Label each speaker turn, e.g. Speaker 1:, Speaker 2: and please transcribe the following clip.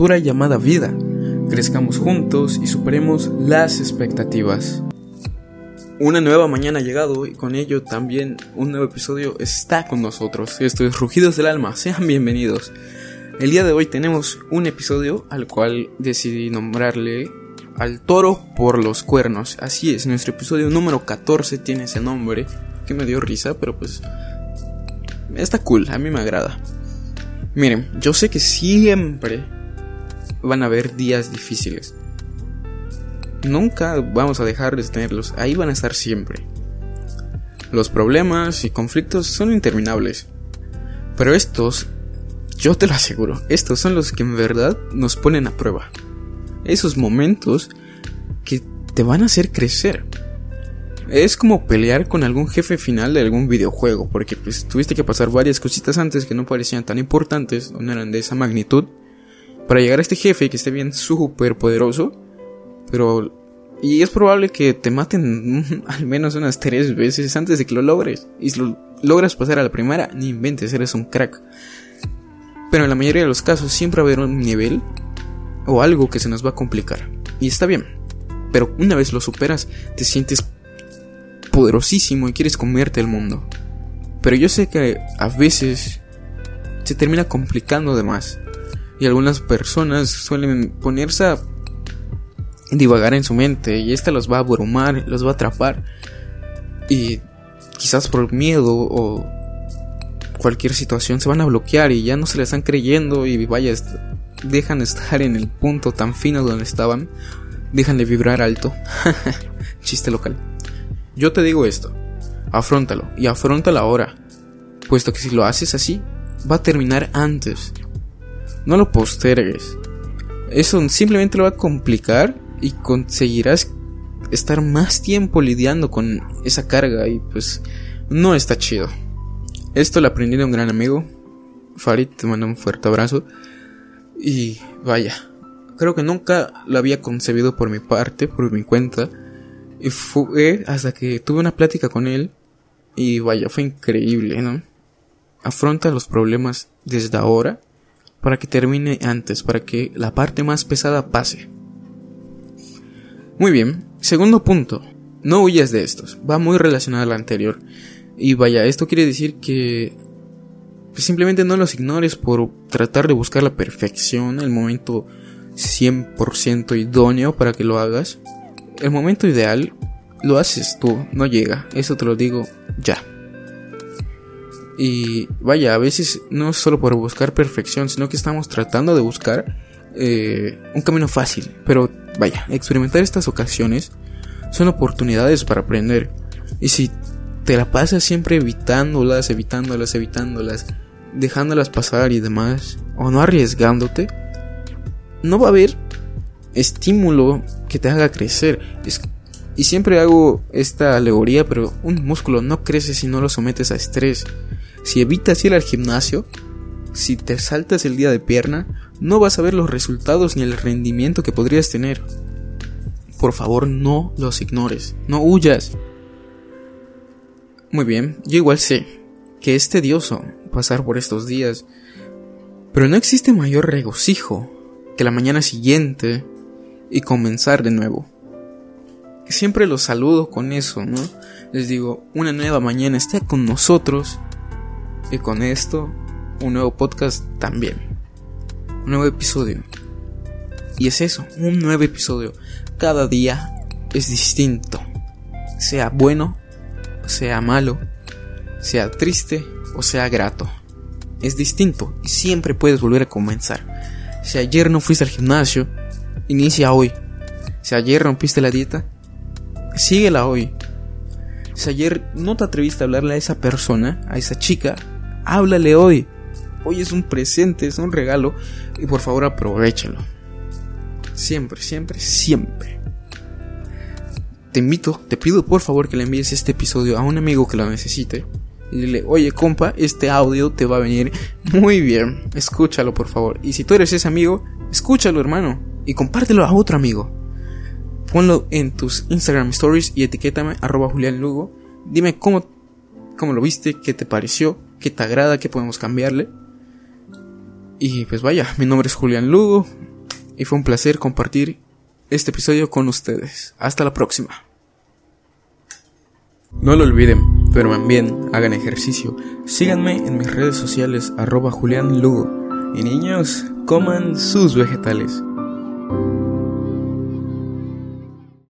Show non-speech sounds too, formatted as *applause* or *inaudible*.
Speaker 1: llamada vida. Crezcamos juntos y superemos las expectativas. Una nueva mañana ha llegado y con ello también un nuevo episodio está con nosotros. Esto es Rugidos del Alma, sean bienvenidos. El día de hoy tenemos un episodio al cual decidí nombrarle al toro por los cuernos. Así es, nuestro episodio número 14 tiene ese nombre que me dio risa, pero pues está cool, a mí me agrada. Miren, yo sé que siempre van a haber días difíciles. Nunca vamos a dejar de tenerlos, ahí van a estar siempre. Los problemas y conflictos son interminables. Pero estos, yo te lo aseguro, estos son los que en verdad nos ponen a prueba. Esos momentos que te van a hacer crecer. Es como pelear con algún jefe final de algún videojuego, porque pues tuviste que pasar varias cositas antes que no parecían tan importantes, no eran de esa magnitud, para llegar a este jefe que esté bien súper poderoso, pero... Y es probable que te maten *laughs* al menos unas tres veces antes de que lo logres. Y si lo logras pasar a la primera, ni inventes, eres un crack. Pero en la mayoría de los casos siempre va a haber un nivel o algo que se nos va a complicar. Y está bien. Pero una vez lo superas, te sientes poderosísimo y quieres comerte el mundo. Pero yo sé que a veces se termina complicando de más. Y algunas personas suelen ponerse a divagar en su mente y esta los va a abrumar, los va a atrapar. Y quizás por miedo o cualquier situación se van a bloquear y ya no se le están creyendo y vaya, dejan de estar en el punto tan fino donde estaban, dejan de vibrar alto. *laughs* Chiste local. Yo te digo esto, afrontalo y afrontalo ahora, puesto que si lo haces así, va a terminar antes. No lo postergues. Eso simplemente lo va a complicar y conseguirás estar más tiempo lidiando con esa carga y pues no está chido. Esto lo aprendí de un gran amigo. Farid, te mando un fuerte abrazo. Y vaya, creo que nunca lo había concebido por mi parte, por mi cuenta. Y fue hasta que tuve una plática con él y vaya, fue increíble, ¿no? Afronta los problemas desde ahora para que termine antes, para que la parte más pesada pase. Muy bien, segundo punto, no huyas de estos, va muy relacionado al anterior. Y vaya, esto quiere decir que pues, simplemente no los ignores por tratar de buscar la perfección, el momento 100% idóneo para que lo hagas. El momento ideal lo haces tú, no llega, eso te lo digo ya. Y vaya, a veces no es solo por buscar perfección, sino que estamos tratando de buscar eh, un camino fácil. Pero vaya, experimentar estas ocasiones son oportunidades para aprender. Y si te la pasas siempre evitándolas, evitándolas, evitándolas, dejándolas pasar y demás, o no arriesgándote, no va a haber estímulo que te haga crecer. y siempre hago esta alegoría, pero un músculo no crece si no lo sometes a estrés. Si evitas ir al gimnasio, si te saltas el día de pierna, no vas a ver los resultados ni el rendimiento que podrías tener. Por favor, no los ignores, no huyas. Muy bien, yo igual sé que es tedioso pasar por estos días, pero no existe mayor regocijo que la mañana siguiente y comenzar de nuevo. Siempre los saludo con eso, ¿no? Les digo, una nueva mañana está con nosotros y con esto un nuevo podcast también. Un nuevo episodio. Y es eso, un nuevo episodio. Cada día es distinto. Sea bueno sea malo, sea triste o sea grato. Es distinto y siempre puedes volver a comenzar. Si ayer no fuiste al gimnasio, inicia hoy. Si ayer rompiste la dieta, síguela hoy. Si ayer no te atreviste a hablarle a esa persona, a esa chica, háblale hoy. Hoy es un presente, es un regalo y por favor aprovechalo. Siempre, siempre, siempre te invito, te pido por favor que le envíes este episodio a un amigo que lo necesite. Y dile, oye compa, este audio te va a venir muy bien. Escúchalo por favor. Y si tú eres ese amigo, escúchalo hermano. Y compártelo a otro amigo. Ponlo en tus Instagram stories y etiquétame arroba Julián Lugo. Dime cómo, cómo lo viste, qué te pareció, qué te agrada, qué podemos cambiarle. Y pues vaya, mi nombre es Julián Lugo y fue un placer compartir este episodio con ustedes. Hasta la próxima. No lo olviden, pero también hagan ejercicio. Síganme en mis redes sociales arroba Julián Lugo. Y niños, coman sus vegetales.